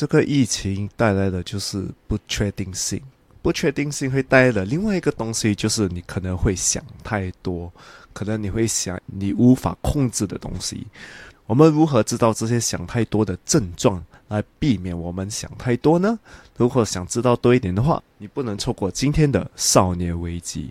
这个疫情带来的就是不确定性，不确定性会带来的另外一个东西就是你可能会想太多，可能你会想你无法控制的东西。我们如何知道这些想太多的症状，来避免我们想太多呢？如果想知道多一点的话，你不能错过今天的少年危机。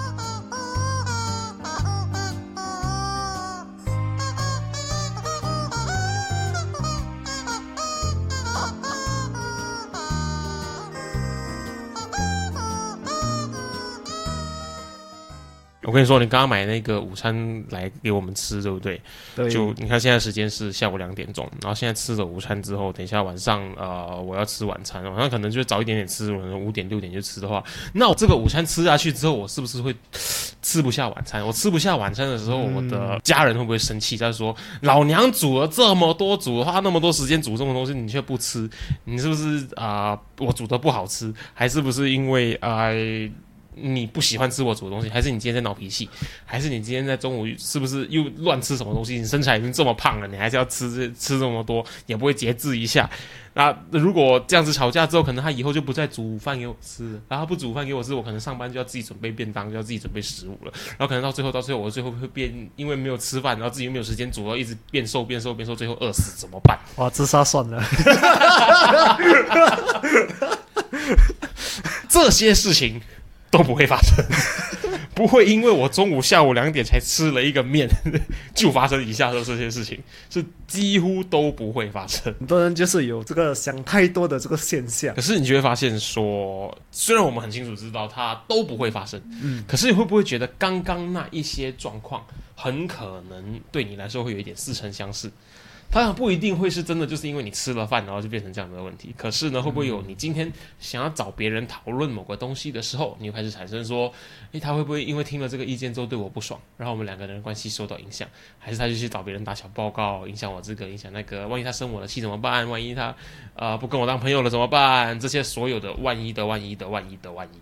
我跟你说，你刚刚买那个午餐来给我们吃，对不对？对，就你看现在时间是下午两点钟，然后现在吃了午餐之后，等一下晚上呃我要吃晚餐，晚上可能就早一点点吃，可能五点六点就吃的话，那我这个午餐吃下去之后，我是不是会吃不下晚餐？我吃不下晚餐的时候，我的家人会不会生气？他说：“老娘煮了这么多，煮花那么多时间煮这种东西，你却不吃，你是不是啊？我煮的不好吃，还是不是因为啊？”你不喜欢吃我煮的东西，还是你今天在闹脾气，还是你今天在中午是不是又乱吃什么东西？你身材已经这么胖了，你还是要吃这吃这么多，也不会节制一下。那如果这样子吵架之后，可能他以后就不再煮饭给我吃，然后不煮饭给我吃，我可能上班就要自己准备便当，就要自己准备食物了。然后可能到最后，到最后我最后会变，因为没有吃饭，然后自己又没有时间煮，然后一直变瘦变瘦变瘦，最后饿死怎么办？哇，自杀算了。这些事情。都不会发生，不会因为我中午、下午两点才吃了一个面，就发生以下的这些事情，是几乎都不会发生。很多人就是有这个想太多的这个现象，可是你就会发现说，虽然我们很清楚知道它都不会发生，嗯，可是你会不会觉得刚刚那一些状况，很可能对你来说会有一点似曾相识？它不一定会是真的，就是因为你吃了饭，然后就变成这样的问题。可是呢，会不会有你今天想要找别人讨论某个东西的时候，你就开始产生说，诶，他会不会因为听了这个意见之后对我不爽，然后我们两个人关系受到影响？还是他就去找别人打小报告，影响我这个，影响那个？万一他生我的气怎么办？万一他呃不跟我当朋友了怎么办？这些所有的万一的万一的万一的万一，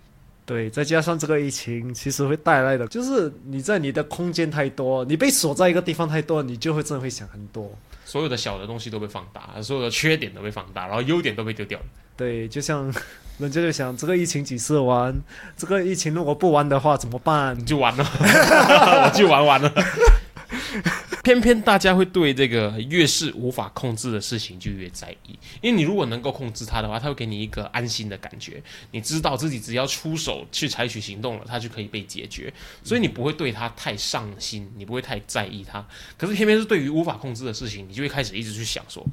对，再加上这个疫情，其实会带来的就是你在你的空间太多，你被锁在一个地方太多，你就会真的会想很多。所有的小的东西都被放大，所有的缺点都被放大，然后优点都被丢掉了。对，就像人家就想，这个疫情几次玩？这个疫情如果不玩的话怎么办？就完了，我就玩完了。偏偏大家会对这个越是无法控制的事情就越在意，因为你如果能够控制它的话，它会给你一个安心的感觉，你知道自己只要出手去采取行动了，它就可以被解决，所以你不会对它太上心，你不会太在意它。可是偏偏是对于无法控制的事情，你就会开始一直去想说。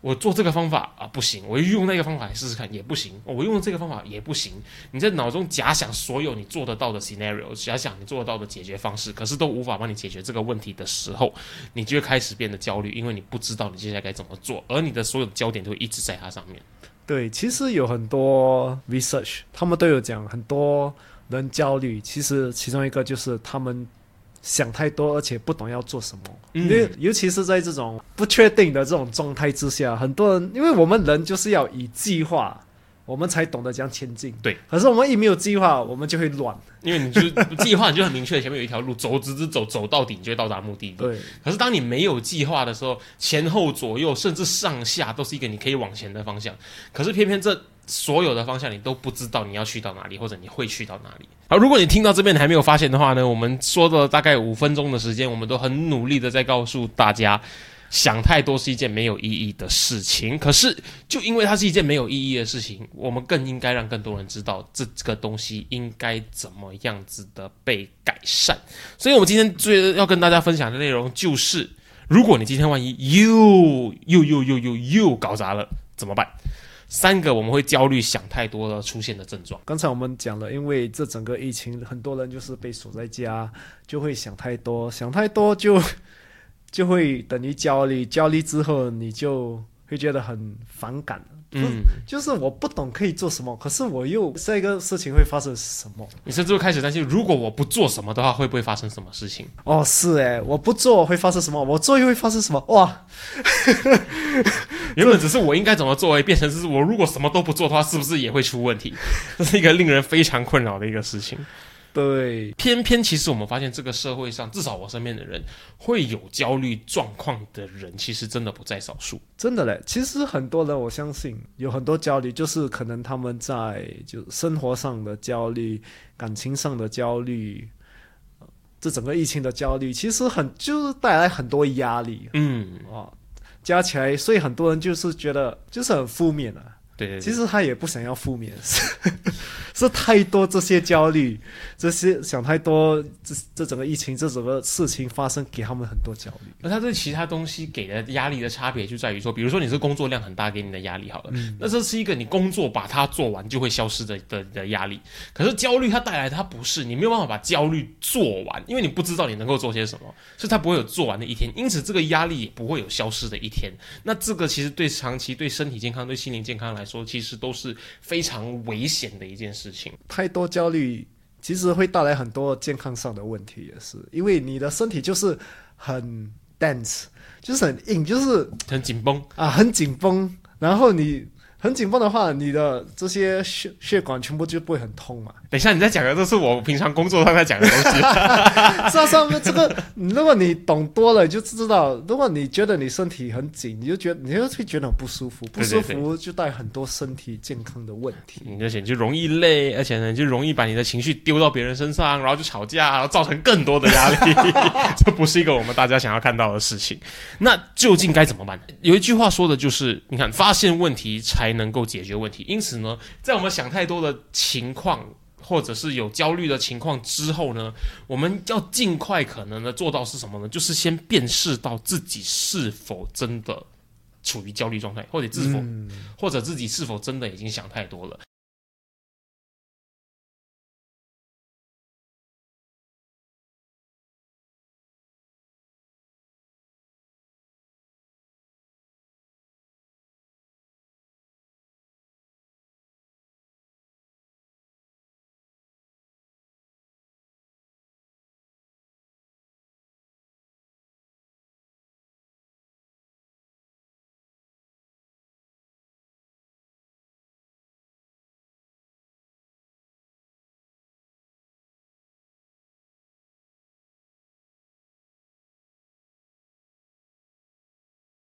我做这个方法啊不行，我用那个方法来试试看也不行，我用这个方法也不行。你在脑中假想所有你做得到的 scenario，假想你做得到的解决方式，可是都无法帮你解决这个问题的时候，你就会开始变得焦虑，因为你不知道你接下来该怎么做，而你的所有焦点都会一直在它上面。对，其实有很多 research，他们都有讲，很多人焦虑，其实其中一个就是他们。想太多，而且不懂要做什么。因为尤其是在这种不确定的这种状态之下，很多人，因为我们人就是要以计划，我们才懂得这样前进。对。可是我们一没有计划，我们就会乱。因为你就计划，你就很明确，前面有一条路，走直直走，走到底，你就会到达目的地。对。可是当你没有计划的时候，前后左右，甚至上下，都是一个你可以往前的方向。可是偏偏这。所有的方向你都不知道你要去到哪里，或者你会去到哪里。好，如果你听到这边你还没有发现的话呢，我们说了大概五分钟的时间，我们都很努力的在告诉大家，想太多是一件没有意义的事情。可是就因为它是一件没有意义的事情，我们更应该让更多人知道这个东西应该怎么样子的被改善。所以，我们今天最要跟大家分享的内容就是，如果你今天万一又又又又又又搞砸了，怎么办？三个我们会焦虑、想太多了出现的症状。刚才我们讲了，因为这整个疫情，很多人就是被锁在家，就会想太多，想太多就 就会等于焦虑，焦虑之后你就会觉得很反感。嗯，就是我不懂可以做什么，可是我又下一个事情会发生什么？你甚至会开始担心，如果我不做什么的话，会不会发生什么事情？哦，是诶，我不做会发生什么？我做又会发生什么？哇！原本只是我应该怎么做，变成是我如果什么都不做的话，是不是也会出问题？这是一个令人非常困扰的一个事情。对，偏偏其实我们发现，这个社会上，至少我身边的人会有焦虑状况的人，其实真的不在少数。真的嘞，其实很多人，我相信有很多焦虑，就是可能他们在就生活上的焦虑、感情上的焦虑，这整个疫情的焦虑，其实很就是带来很多压力。嗯，啊，加起来，所以很多人就是觉得就是很负面啊。对对，其实他也不想要负面，是 是太多这些焦虑，这些想太多，这这整个疫情，这整个事情发生，给他们很多焦虑。而他对其他东西给的压力的差别就在于说，比如说你是工作量很大给你的压力好了，那这是一个你工作把它做完就会消失的的的压力。可是焦虑它带来的它不是，你没有办法把焦虑做完，因为你不知道你能够做些什么，所以它不会有做完的一天，因此这个压力也不会有消失的一天。那这个其实对长期对身体健康、对心灵健康来说，其实都是非常危险的一件事情。太多焦虑其实会带来很多健康上的问题，也是因为你的身体就是很 dense，就是很硬，就是很紧绷啊，很紧绷。然后你很紧绷的话，你的这些血血管全部就不会很痛嘛。等一下，你在讲的都是我平常工作上在讲的东西。是啊，上面这个，如果你懂多了，就知道。如果你觉得你身体很紧，你就觉得你就会觉得很不舒服，不舒服就带很多身体健康的问题。而且就容易累，而且呢，就容易把你的情绪丢到别人身上，然后就吵架，然后造成更多的压力。这不是一个我们大家想要看到的事情。那究竟该怎么办？有一句话说的就是，你看，发现问题才能够解决问题。因此呢，在我们想太多的情况。或者是有焦虑的情况之后呢，我们要尽快可能的做到是什么呢？就是先辨识到自己是否真的处于焦虑状态，或者是否，或者自己是否真的已经想太多了。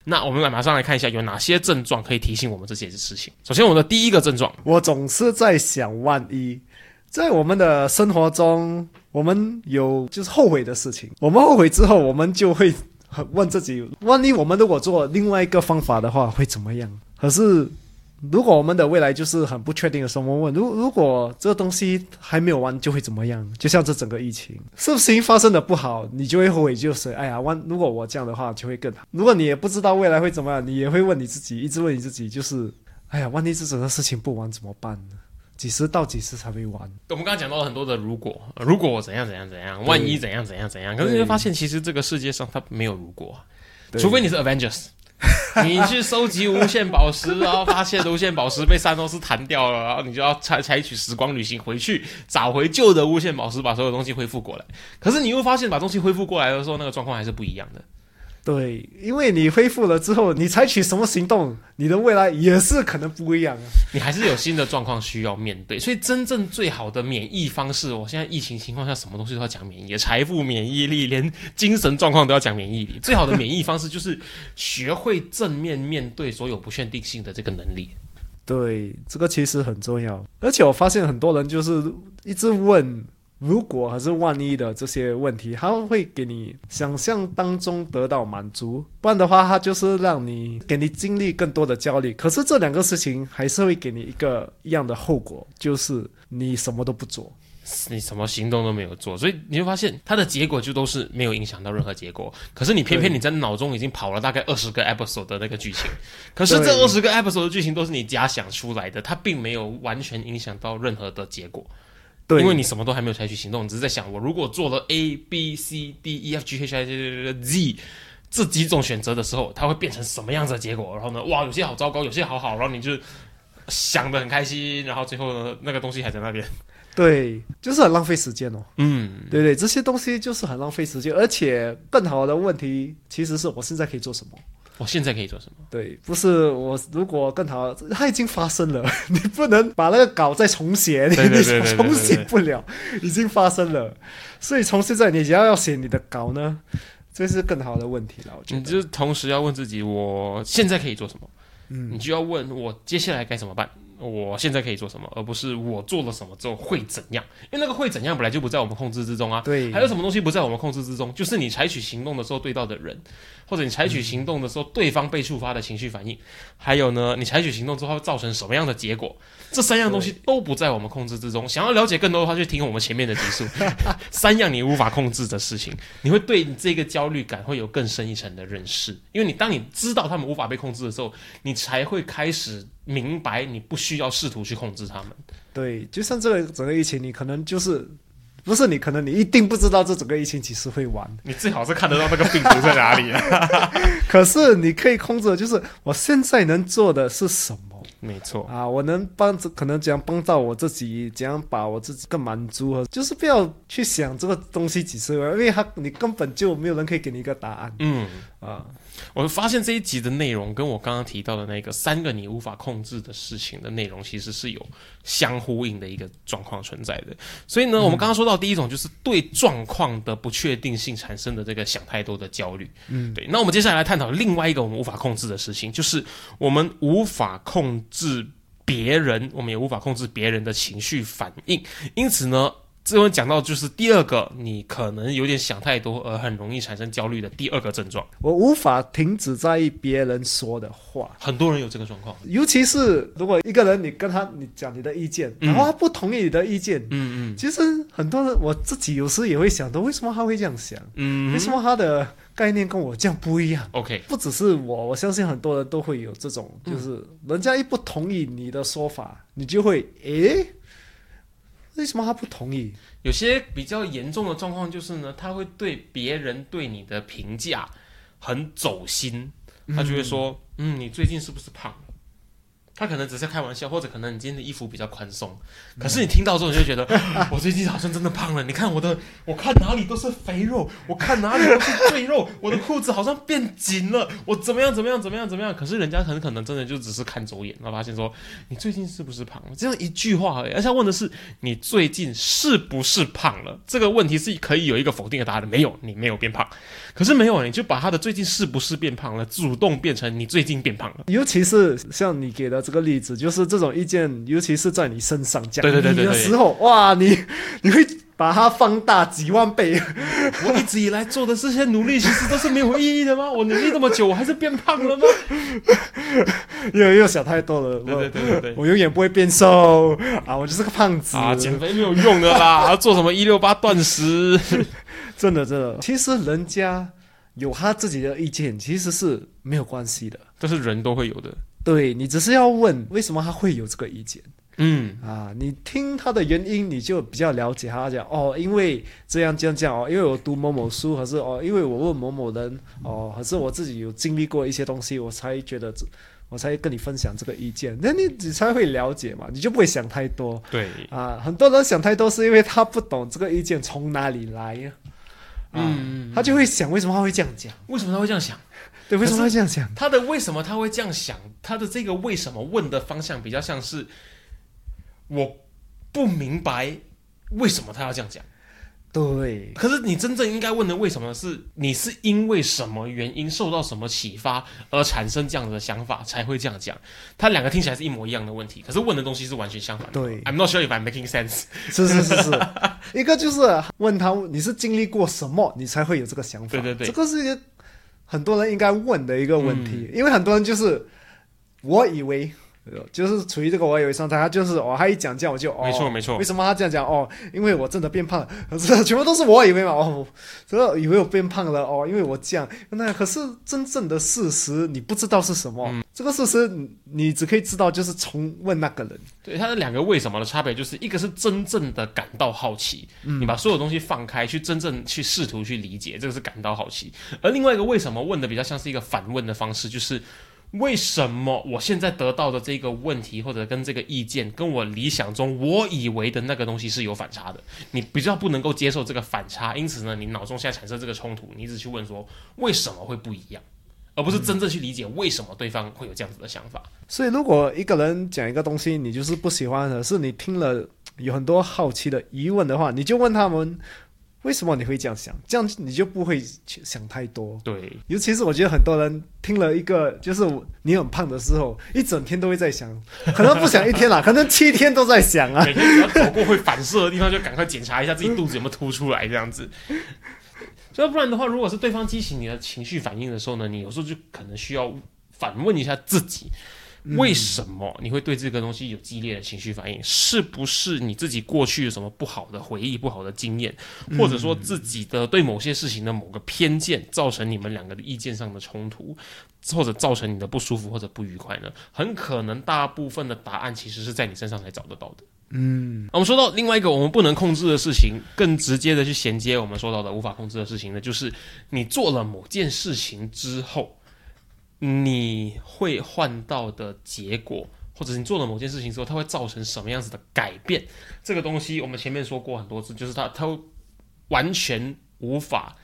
那我们来马上来看一下有哪些症状可以提醒我们这些事情。首先，我们的第一个症状，我总是在想，万一在我们的生活中，我们有就是后悔的事情，我们后悔之后，我们就会问自己，万一我们如果做另外一个方法的话，会怎么样？可是。如果我们的未来就是很不确定的时候，我们问：如如果这个东西还没有完，就会怎么样？就像这整个疫情，事情发生的不好，你就会后悔，就是哎呀，万如果我这样的话就会更好。如果你也不知道未来会怎么样，你也会问你自己，一直问你自己，就是哎呀，万一这整个事情不完怎么办呢？几时到几时才会完？我们刚刚讲到了很多的如果，如果我怎样怎样怎样，万一怎样怎样怎样，可是你会发现，其实这个世界上它没有如果，除非你是 Avengers。你去收集无限宝石，然后发现无限宝石被三诺斯弹掉了，然后你就要采采取时光旅行回去找回旧的无限宝石，把所有东西恢复过来。可是你又发现，把东西恢复过来的时候，那个状况还是不一样的。对，因为你恢复了之后，你采取什么行动，你的未来也是可能不一样啊。你还是有新的状况需要面对，所以真正最好的免疫方式，我现在疫情情况下，什么东西都要讲免疫，财富免疫力，连精神状况都要讲免疫力。最好的免疫方式就是学会正面面对所有不确定性的这个能力。对，这个其实很重要。而且我发现很多人就是一直问。如果还是万一的这些问题，他会给你想象当中得到满足，不然的话，他就是让你给你经历更多的焦虑。可是这两个事情还是会给你一个一样的后果，就是你什么都不做，你什么行动都没有做，所以你会发现它的结果就都是没有影响到任何结果。可是你偏偏你在脑中已经跑了大概二十个 episode 的那个剧情，可是这二十个 episode 的剧情都是你假想出来的，它并没有完全影响到任何的结果。对，因为你什么都还没有采取行动，你只是在想，我如果做了 A B C D E F G H I J Z，这几种选择的时候，它会变成什么样子的结果？然后呢，哇，有些好糟糕，有些好好，然后你就想的很开心，然后最后呢，那个东西还在那边。对，就是很浪费时间哦。嗯，对对，这些东西就是很浪费时间，而且更好的问题其实是我现在可以做什么。我现在可以做什么？对，不是我如果更好，它已经发生了，你不能把那个稿再重写，你对对对对对你重写不了，已经发生了。所以从现在你只要要写你的稿呢，这是更好的问题了。我觉得，你就同时要问自己，我现在可以做什么？嗯你就要问我接下来该怎么办？我现在可以做什么，而不是我做了什么之后会怎样？因为那个会怎样本来就不在我们控制之中啊。对，还有什么东西不在我们控制之中？就是你采取行动的时候对到的人，或者你采取行动的时候对方被触发的情绪反应，还有呢，你采取行动之后会造成什么样的结果？这三样东西都不在我们控制之中。想要了解更多的话，就听我们前面的集数，三样你无法控制的事情，你会对你这个焦虑感会有更深一层的认识。因为你当你知道他们无法被控制的时候，你才会开始明白你不需要试图去控制他们。对，就像这个整个疫情，你可能就是不是你，可能你一定不知道这整个疫情几时会完，你最好是看得到那个病毒在哪里啊。可是你可以控制的就是我现在能做的是什么。没错。啊，我能帮助，可能怎样帮到我自己，怎样把我自己更满足和，就是不要去想这个东西几次，因为他你根本就没有人可以给你一个答案嗯。啊。我发现这一集的内容跟我刚刚提到的那个三个你无法控制的事情的内容，其实是有相呼应的一个状况存在的。所以呢，我们刚刚说到第一种就是对状况的不确定性产生的这个想太多的焦虑。嗯，对。那我们接下来来探讨另外一个我们无法控制的事情，就是我们无法控制别人，我们也无法控制别人的情绪反应。因此呢。这边讲到就是第二个，你可能有点想太多，而很容易产生焦虑的第二个症状。我无法停止在意别人说的话，很多人有这个状况。尤其是如果一个人你跟他你讲你的意见，嗯然后他不同意你的意见，嗯嗯其实很多人我自己有时也会想到，为什么他会这样想？嗯，为什么他的概念跟我这样不一样？？OK，不只是我，我相信很多人都会有这种，就是人家一不同意你的说法，你就会诶，为什么他不同意？有些比较严重的状况就是呢，他会对别人对你的评价很走心，他就会说，嗯，你最近是不是胖了？他可能只是开玩笑，或者可能你今天的衣服比较宽松，可是你听到之后你就觉得，我最近好像真的胖了。你看我的，我看哪里都是肥肉，我看哪里都是赘肉，我的裤子好像变紧了，我怎么样怎么样怎么样怎么样？可是人家很可能真的就只是看走眼，然后发现说你最近是不是胖了？这样一句话而已，而且问的是你最近是不是胖了？这个问题是可以有一个否定的答案的，没有，你没有变胖。可是没有，你就把他的最近是不是变胖了，主动变成你最近变胖了。尤其是像你给的这个例子，就是这种意见，尤其是在你身上讲对对对对你的对时候，哇，你你会把它放大几万倍。我一直以来做的这些努力，其实都是没有意义的吗？我努力这么久，我还是变胖了吗？又又想太多了，对对对对对。我，我永远不会变瘦啊，我就是个胖子啊，减肥没有用的啦！做什么一六八断食？真的真的，其实人家有他自己的意见，其实是没有关系的。这是人都会有的。对你只是要问为什么他会有这个意见嗯，啊？你听他的原因，你就比较了解他讲哦，因为这样这样这样哦，因为我读某某书，还是哦，因为我问某某人哦，还是我自己有经历过一些东西，我才觉得这。我才跟你分享这个意见，那你你才会了解嘛，你就不会想太多对，啊。很多人想太多是因为他不懂这个意见从哪里来呀，啊，嗯，他就会想为什么他会这样讲，为什么他会这样想？对，为什么他会这样想？他的为什么他会这样想？他的这个为什么问的方向比较像是我不明白为什么他要这样讲。对，可是你真正应该问的为什么是你是因为什么原因受到什么启发而产生这样的想法才会这样讲？他两个听起来是一模一样的问题，可是问的东西是完全相反的。对，I'm not sure if I'm making sense。是是是是，一个就是问他你是经历过什么，你才会有这个想法。对对对这个是一个很多人应该问的一个问题，因为很多人就是我以为呃就是处于这个我以为状态，他就是哦，他一讲这样我就哦，没错没错。为什么他这样讲？哦，因为我真的变胖了，可是全部都是我以为嘛，哦，这个以为我变胖了，哦，因为我这样，那可是真正的事实你不知道是什么，嗯。这个事实你你只可以知道就是从问那个人，对，他的两个为什么的差别，就是一个是真正的感到好奇，你把所有东西放开，去真正去试图去理解，这个是感到好奇；而另外一个为什么问的比较像是一个反问的方式，就是为什么我现在得到的这个问题或者跟这个意见，跟我理想中我以为的那个东西是有反差的，你比较不能够接受这个反差，因此呢，你脑中现在产生这个冲突，你只去问说为什么会不一样，而不是真正去理解为什么对方会有这样子的想法。所以如果一个人讲一个东西你就是不喜欢的，是你听了有很多好奇的疑问的话，你就问他们。为什么你会这样想？这样你就不会去想太多。对，尤其是我觉得很多人听了一个就是你很胖的时候，一整天都会在想，可能不想一天啦，可能七天都在想啊。每天只要走过会反射的地方，就赶快检查一下自己肚子有没有凸出来，这样子。所以不然的话，如果是对方激起你的情绪反应的时候呢，你有时候就可能需要反问一下自己。为什么你会对这个东西有激烈的情绪反应？是不是你自己过去有什么不好的回忆、不好的经验，或者说自己的对某些事情的某个偏见，造成你们两个的意见上的冲突，或者造成你的不舒服或者不愉快呢？很可能大部分的答案其实是在你身上才找得到的。嗯，我们说到另外一个我们不能控制的事情，更直接的去衔接我们说到的无法控制的事情呢，就是你做了某件事情之后。你会换到的结果，或者你做了某件事情之后，它会造成什么样子的改变？这个东西我们前面说过很多次，就是它它完全无法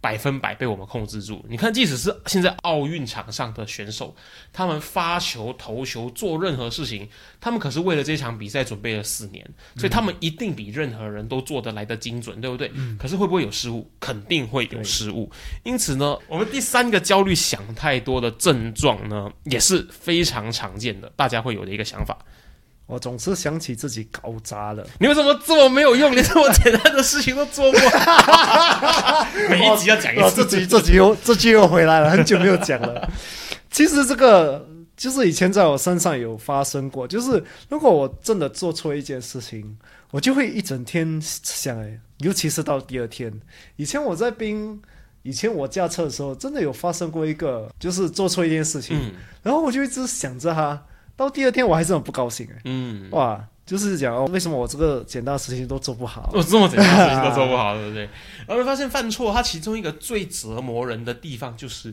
百分百被我们控制住。你看，即使是现在奥运场上的选手，他们发球、投球、做任何事情，他们可是为了这场比赛准备了四年，所以他们一定比任何人都做得来的精准，对不对？可是会不会有失误？肯定会有失误。因此呢，我们第三个焦虑想太多的症状呢，也是非常常见的，大家会有的一个想法。我总是想起自己搞砸了。你为什么这么没有用，连这么简单的事情都做不好？每一集要讲一哦，次这。集这集又这集又回来了，很久没有讲了。其实这个就是以前在我身上有发生过，就是如果我真的做错一件事情，我就会一整天想，哎，尤其是到第二天。以前我在冰，以前我驾车的时候，真的有发生过一个，就是做错一件事情，嗯然后我就一直想着它，到第二天我还是很不高兴，哎，嗯，哇，就是讲哦，为什么我这个简单的事情都做不好？我这么简单的事情都做不好，对不对？然后会发现犯错，它其中一个最折磨人的地方就是，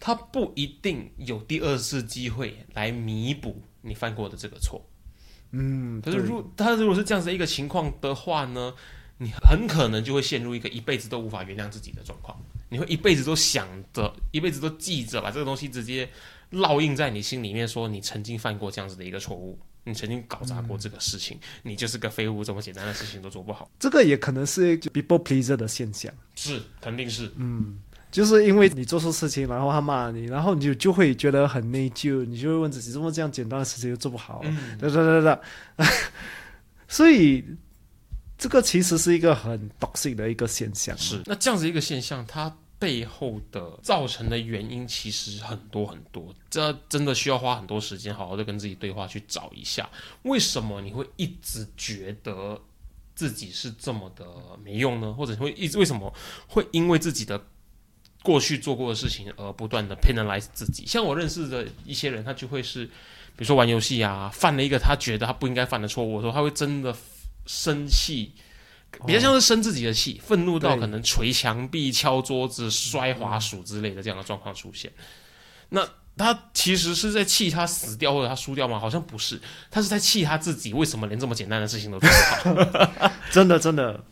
它不一定有第二次机会来弥补你犯过的这个错。嗯，可是如他如果是这样子的一个情况的话呢，你很可能就会陷入一个一辈子都无法原谅自己的状况。你会一辈子都想着，一辈子都记着，把这个东西直接烙印在你心里面，说你曾经犯过这样子的一个错误，你曾经搞砸过这个事情，你就是个废物，这么简单的事情都做不好，这个也可能是 people pleaser 的现象。是肯定是。嗯就是因为你做错事情，然后他骂你，然后你就就会觉得很内疚，你就会问自己，怎么这样简单的事情又做不好？嗯，哒哒哒哒。所以这个其实是一个很 toxic 的一个现象。是。那这样子一个现象，它背后的造成的原因其实很多很多，这真的需要花很多时间，好好的跟自己对话去找一下，为什么你会一直觉得自己是这么的没用呢？或者会一直为什么会因为自己的过去做过的事情而不断的 penalize 自己？像我认识的一些人，他就会是，比如说玩游戏啊，犯了一个他觉得他不应该犯的错误的时候，他会真的生气。比较像是生自己的气，愤怒到可能捶墙壁、敲桌子、摔滑鼠之类的这样的状况出现。那他其实是在气他死掉或者他输掉吗？好像不是，他是在气他自己为什么连这么简单的事情都做不好。真 的真的，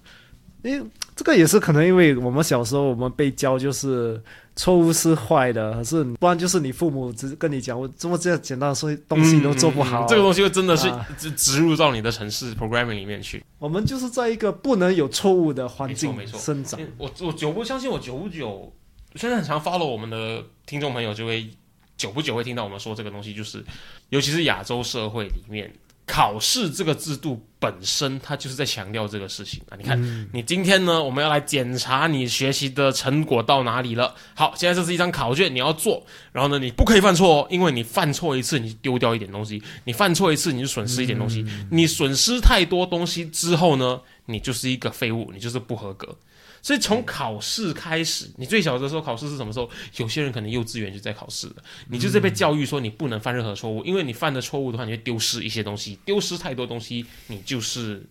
因为 这个也是可能因为我们小时候我们被教就是错误是坏的，可是不然就是你父母只跟你讲，我这么这样简单的事东西都做不好，嗯嗯嗯这个东西会真的是啊植植入到你的城市 programming 里面去。我们就是在一个不能有错误的环境生长。我我久不相信，我久不久，现在很常 follow 我们的听众朋友就会久不久会听到我们说这个东西，就是尤其是亚洲社会里面考试这个制度本身，它就是在强调这个事情啊。你看，嗯你今天呢，我们要来检查你学习的成果到哪里了。好，现在这是一张考卷，你要做，然后呢，你不可以犯错哦，因为你犯错一次，你就丢掉一点东西；你犯错一次，你就损失一点东西。你损失太多东西之后呢，你就是一个废物，你就是不合格。所以从考试开始，你最小的时候考试是什么时候？有些人可能幼稚园就在考试了，你就是被教育说你不能犯任何错误，因为你犯的错误的话，你会丢失一些东西，丢失太多东西，你就是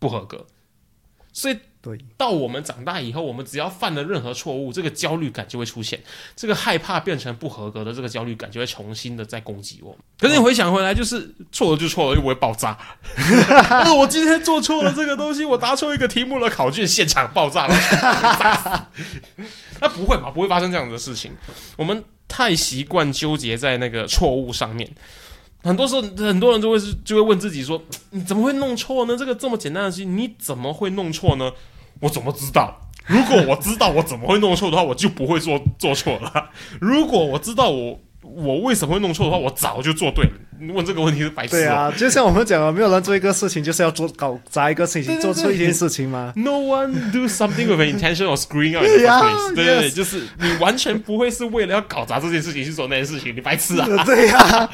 不合格。所以对，到我们长大以后，我们只要犯了任何错误，这个焦虑感就会出现，这个害怕变成不合格的这个焦虑感就会重新的再攻击我们。可是你回想回来，就是错了就错了，又不会爆炸。那我今天做错了这个东西，我答错一个题目了，考卷现场爆炸了，那不会嘛？不会发生这样的事情。我们太习惯纠结在那个错误上面。很多时候，很多人就会是就会问自己说：“你怎么会弄错呢？这个这么简单的事情，你怎么会弄错呢？我怎么知道？如果我知道我怎么会弄错的话，我就不会做做错了。如果我知道我我为什么会弄错的话，我早就做对了。问这个问题是白痴、对啊，就像我们讲的，没有人做一个事情就是要做搞砸一个事情，对对对做错一件事情吗？No one do something with an intention of screwing up 对呀。对对就是你完全不会是为了要搞砸这件事情去做那件事情，你白痴啊！对呀、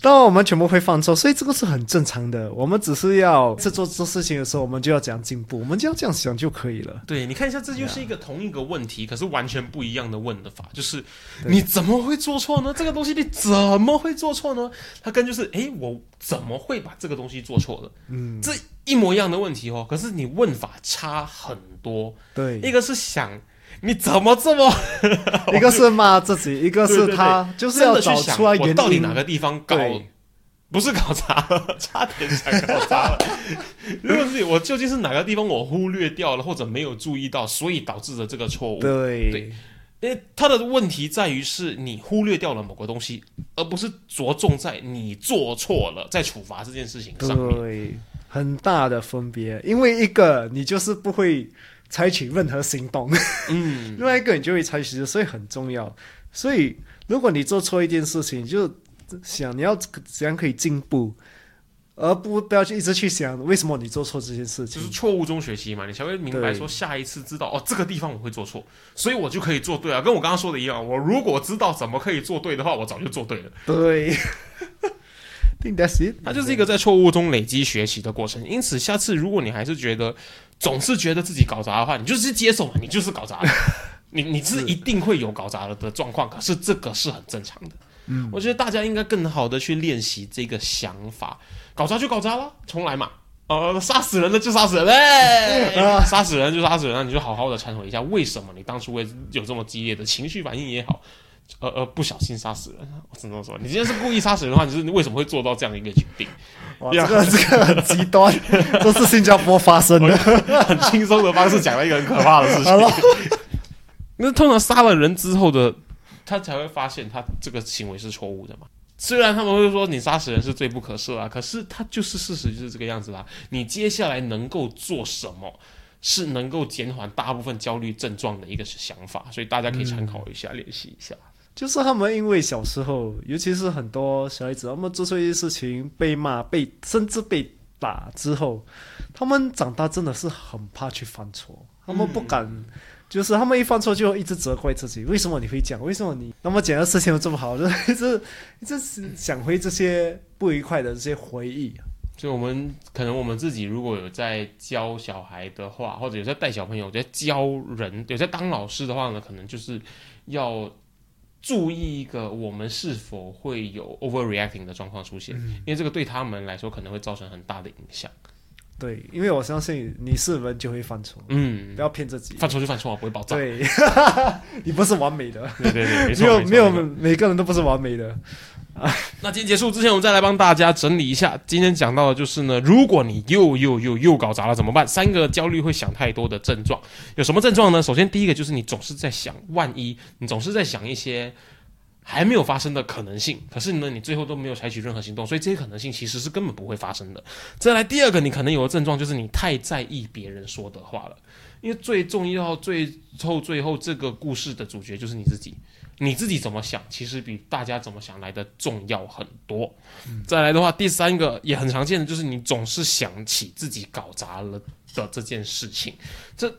当然我们全部会犯错，所以这个是很正常的。我们只是要在做做事情的时候，我们就要这样进步，我们就要这样想就可以了。对，你看一下，这就是一个同一个问题，可是完全不一样的问的法，就是你怎么会做错呢？这个东西你怎么会做错呢？它跟就是，诶，我怎么会把这个东西做错了？嗯，这一模一样的问题哦，可是你问法差很多。对，一个是想你怎么这么 一个是骂自己，一个是他就是要找出来原因。我到底哪个地方搞不是搞砸了，差点想搞砸了。如果是我究竟是哪个地方我忽略掉了，或者没有注意到，所以导致的这个错误？对对因为他的问题在于是你忽略掉了某个东西，而不是着重在你做错了在处罚这件事情上面。对，很大的分别。因为一个你就是不会采取任何行动，嗯，另外一个你就会采取，所以很重要。所以如果你做错一件事情，就想你要怎样可以进步，而不不要去一直去想为什么你做错这件事情就是。错误中学习嘛，你才会明白说下一次知道哦，这个地方我会做错，所以我就可以做对啊。跟我刚刚说的一样，我如果知道怎么可以做对的话，我早就做对了。对，think that's it。它 就是一个在错误中累积学习的过程。因此，下次如果你还是觉得总是觉得自己搞砸的话，你就是接受嘛，你就是搞砸的，你你是一定会有搞砸了的状况，可是这个是很正常的。嗯，我觉得大家应该更好的去练习这个想法，搞砸就搞砸了，重来嘛。呃，杀死人了就杀死人嘞，杀死人就杀死人，那你就好好的忏悔一下，为什么你当初会有这么激烈的情绪反应也好，呃呃，不小心杀死人，我只能说，你今天是故意杀死人的话，你是你为什么会做到这样一个决定？哇，这个这个很极端，这是新加坡发生的。很轻松的方式讲了一个很可怕的事情 那通常杀了人之后的，他才会发现他这个行为是错误的嘛。虽然他们会说你杀死人是罪不可赦啊，可是他就是事实就是这个样子啦。你接下来能够做什么，是能够减缓大部分焦虑症状的一个想法，所以大家可以参考一下，练习一下。就是他们因为小时候，尤其是很多小孩子，他们做错一些事情被骂、被甚至被打之后，他们长大真的是很怕去犯错，他们不敢。就是他们一犯错就一直责怪自己，为什么你会讲？为什么你那么简单的事情都做不好？就一直一直想回这些不愉快的这些回忆。所以，我们可能我们自己如果有在教小孩的话，或者有在带小朋友、在教人、有在当老师的话呢，可能就是要注意一个我们是否会有 overreacting 的状况出现，因为这个对他们来说可能会造成很大的影响。对，因为我相信你是人就会犯错，嗯不，要骗自己。犯错就犯错啊，不会爆炸。对，你不是完美的，对对对，没有没有每个人都不是完美的。那今天结束之前，我们再来帮大家整理一下。今天讲到的就是呢，如果你又又又又搞砸了怎么办？三个焦虑会想太多的症状，有什么症状呢？首先第一个就是你总是在想万一，你总是在想一些还没有发生的可能性，可是呢，你最后都没有采取任何行动，所以这些可能性其实是根本不会发生的。再来第二个，你可能有的症状就是你太在意别人说的话了，因为最重要、最后、最后这个故事的主角就是你自己。你自己怎么想，其实比大家怎么想来的重要很多。再来的话，第三个也很常见的就是你总是想起自己搞砸了的这件事情，这。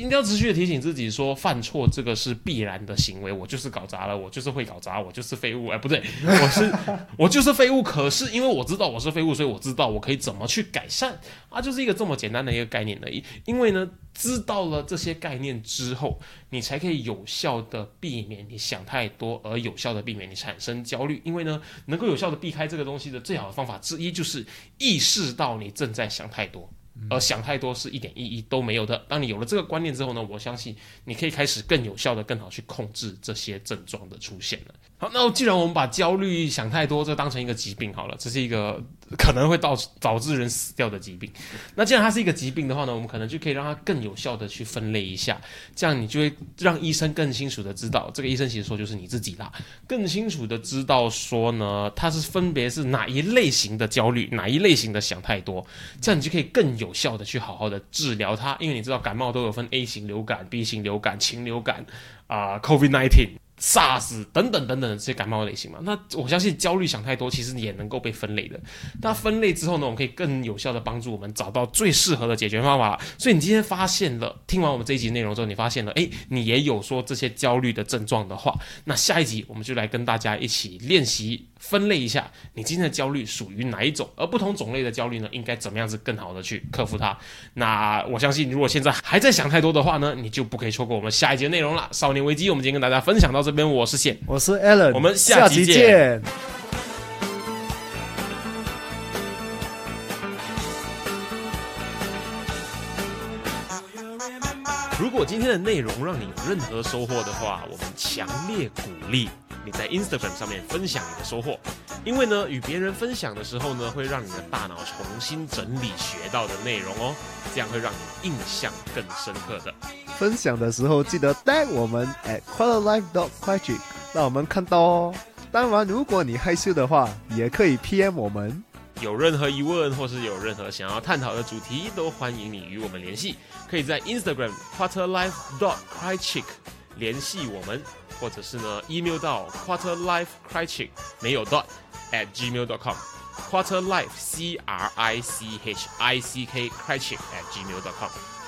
一定要持续的提醒自己说，犯错这个是必然的行为。我就是搞砸了，我就是会搞砸，我就是废物。哎，不对，我是 我就是废物。可是因为我知道我是废物，所以我知道我可以怎么去改善啊，就是一个这么简单的一个概念而已。因为呢，知道了这些概念之后，你才可以有效的避免你想太多，而有效的避免你产生焦虑。因为呢，能够有效的避开这个东西的最好的方法之一，就是意识到你正在想太多。而想太多是一点意义都没有的。当你有了这个观念之后呢，我相信你可以开始更有效的、更好去控制这些症状的出现了。好，那既然我们把焦虑、想太多这当成一个疾病好了，这是一个 可能会导导致人死掉的疾病。那既然它是一个疾病的话呢，我们可能就可以让它更有效的去分类一下，这样你就会让医生更清楚的知道，这个医生其实说就是你自己啦，更清楚的知道说呢，它是分别是哪一类型的焦虑，哪一类型的想太多，这样你就可以更有效的去好好的治疗它。因为你知道感冒都有分 A 型流感、B 型流感、禽流感啊，COVID nineteen。SARS 等等等等的这些感冒类型嘛，那我相信焦虑想太多其实也能够被分类的。那分类之后呢，我们可以更有效的帮助我们找到最适合的解决方法。所以你今天发现了，听完我们这一集内容之后，你发现了，哎，你也有说这些焦虑的症状的话，那下一集我们就来跟大家一起练习分类一下，你今天的焦虑属于哪一种，而不同种类的焦虑呢，应该怎么样子更好的去克服它。那我相信，如果现在还在想太多的话呢，你就不可以错过我们下一节内容了。少年危机，我们今天跟大家分享到这。这边我是线，我是 Alan，我们下期见。如果今天的内容让你有任何收获的话，我们强烈鼓励你在 Instagram 上面分享你的收获，因为呢，与别人分享的时候呢，会让你的大脑重新整理学到的内容哦，这样会让你印象更深刻的。分享的时候记得带我们 at quarterlife dot quick，让我们看到哦。当然，如果你害羞的话，也可以 PM 我们。有任何疑问或是有任何想要探讨的主题，都欢迎你与我们联系。可以在 Instagram quarterlife dot quick 联系我们，或者是呢 email 到 quarterlife.cricchik 没有 dot at gmail.com quarterlife c r i c h i c k cricchik at gmail.com。